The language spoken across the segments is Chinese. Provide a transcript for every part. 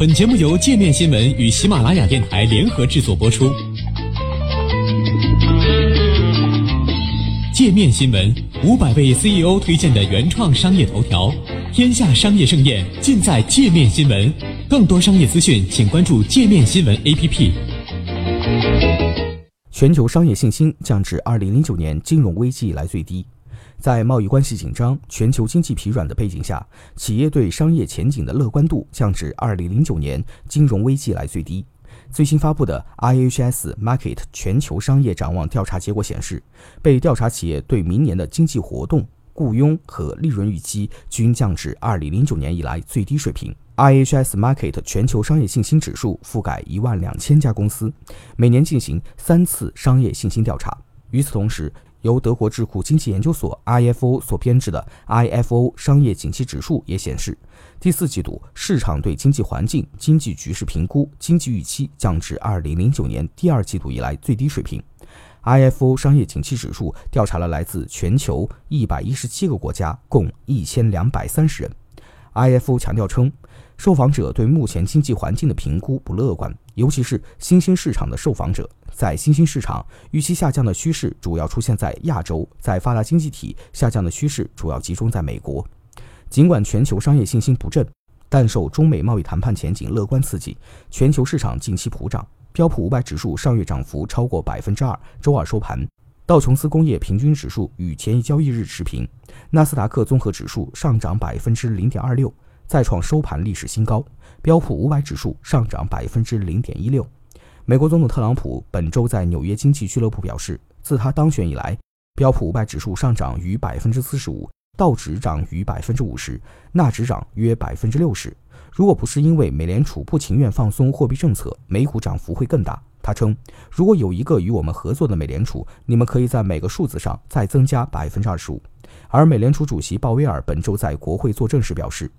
本节目由界面新闻与喜马拉雅电台联合制作播出。界面新闻五百位 CEO 推荐的原创商业头条，天下商业盛宴尽在界面新闻。更多商业资讯，请关注界面新闻 APP。全球商业信心降至二零零九年金融危机以来最低。在贸易关系紧张、全球经济疲软的背景下，企业对商业前景的乐观度降至二零零九年金融危机以来最低。最新发布的 IHS Market 全球商业展望调查结果显示，被调查企业对明年的经济活动、雇佣和利润预期均降至二零零九年以来最低水平。IHS Market 全球商业信心指数覆盖一万两千家公司，每年进行三次商业信心调查。与此同时，由德国智库经济研究所 IFO 所编制的 IFO 商业景气指数也显示，第四季度市场对经济环境、经济局势评估、经济预期降至2009年第二季度以来最低水平。IFO 商业景气指数调查了来自全球117个国家，共1230人。IFO 强调称，受访者对目前经济环境的评估不乐观，尤其是新兴市场的受访者。在新兴市场，预期下降的趋势主要出现在亚洲；在发达经济体，下降的趋势主要集中在美国。尽管全球商业信心不振，但受中美贸易谈判前景乐观刺激，全球市场近期普涨。标普五百指数上月涨幅超过百分之二，周二收盘。道琼斯工业平均指数与前一交易日持平。纳斯达克综合指数上涨百分之零点二六，再创收盘历史新高。标普五百指数上涨百分之零点一六。美国总统特朗普本周在纽约经济俱乐部表示，自他当选以来，标普五百指数上涨逾百分之四十五，道指涨逾百分之五十，纳指涨约百分之六十。如果不是因为美联储不情愿放松货币政策，美股涨幅会更大。他称，如果有一个与我们合作的美联储，你们可以在每个数字上再增加百分之二十五。而美联储主席鲍威尔本周在国会作证时表示。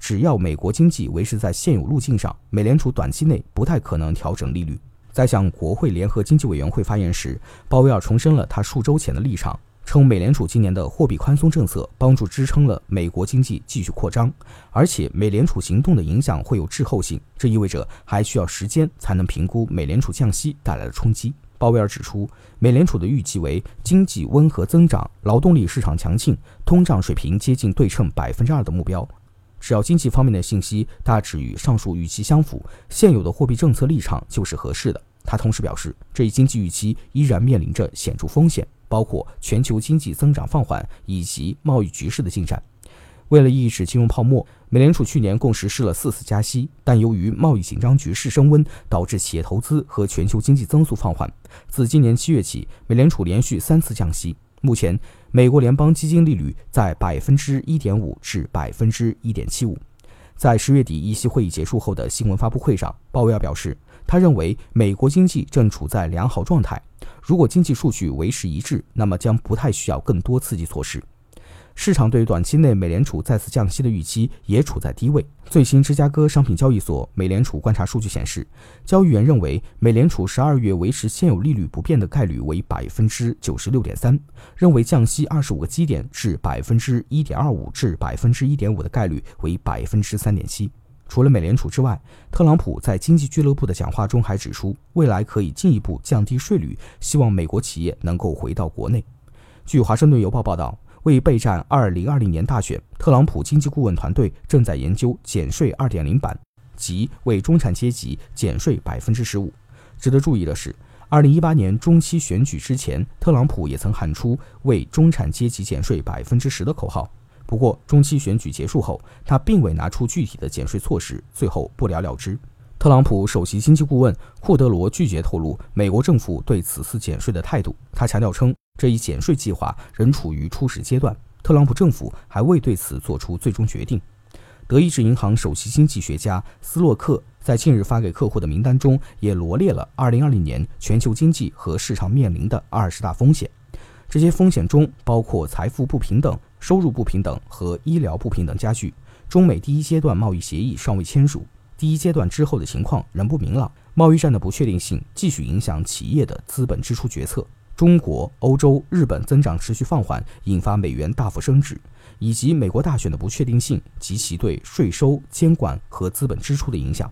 只要美国经济维持在现有路径上，美联储短期内不太可能调整利率。在向国会联合经济委员会发言时，鲍威尔重申了他数周前的立场，称美联储今年的货币宽松政策帮助支撑了美国经济继续扩张，而且美联储行动的影响会有滞后性，这意味着还需要时间才能评估美联储降息带来的冲击。鲍威尔指出，美联储的预计为经济温和增长、劳动力市场强劲、通胀水平接近对称百分之二的目标。只要经济方面的信息大致与上述预期相符，现有的货币政策立场就是合适的。他同时表示，这一经济预期依然面临着显著风险，包括全球经济增长放缓以及贸易局势的进展。为了抑制金融泡沫，美联储去年共实施了四次加息，但由于贸易紧张局势升温，导致企业投资和全球经济增速放缓。自今年七月起，美联储连续三次降息。目前，美国联邦基金利率在百分之一点五至百分之一点七五。在十月底议息会议结束后的新闻发布会上，鲍威尔表示，他认为美国经济正处在良好状态。如果经济数据维持一致，那么将不太需要更多刺激措施。市场对短期内美联储再次降息的预期也处在低位。最新芝加哥商品交易所美联储观察数据显示，交易员认为美联储十二月维持现有利率不变的概率为百分之九十六点三，认为降息二十五个基点至百分之一点二五至百分之一点五的概率为百分之三点七。除了美联储之外，特朗普在经济俱乐部的讲话中还指出，未来可以进一步降低税率，希望美国企业能够回到国内。据华盛顿邮报报道。为备战2020年大选，特朗普经济顾问团队正在研究减税2.0版，即为中产阶级减税15%。值得注意的是，2018年中期选举之前，特朗普也曾喊出为中产阶级减税10%的口号。不过，中期选举结束后，他并未拿出具体的减税措施，最后不了了之。特朗普首席经济顾问库德罗拒绝透露美国政府对此次减税的态度。他强调称，这一减税计划仍处于初始阶段，特朗普政府还未对此做出最终决定。德意志银行首席经济学家斯洛克在近日发给客户的名单中也罗列了2020年全球经济和市场面临的二十大风险。这些风险中包括财富不平等、收入不平等和医疗不平等加剧。中美第一阶段贸易协议尚未签署。第一阶段之后的情况仍不明朗，贸易战的不确定性继续影响企业的资本支出决策。中国、欧洲、日本增长持续放缓，引发美元大幅升值，以及美国大选的不确定性及其对税收、监管和资本支出的影响。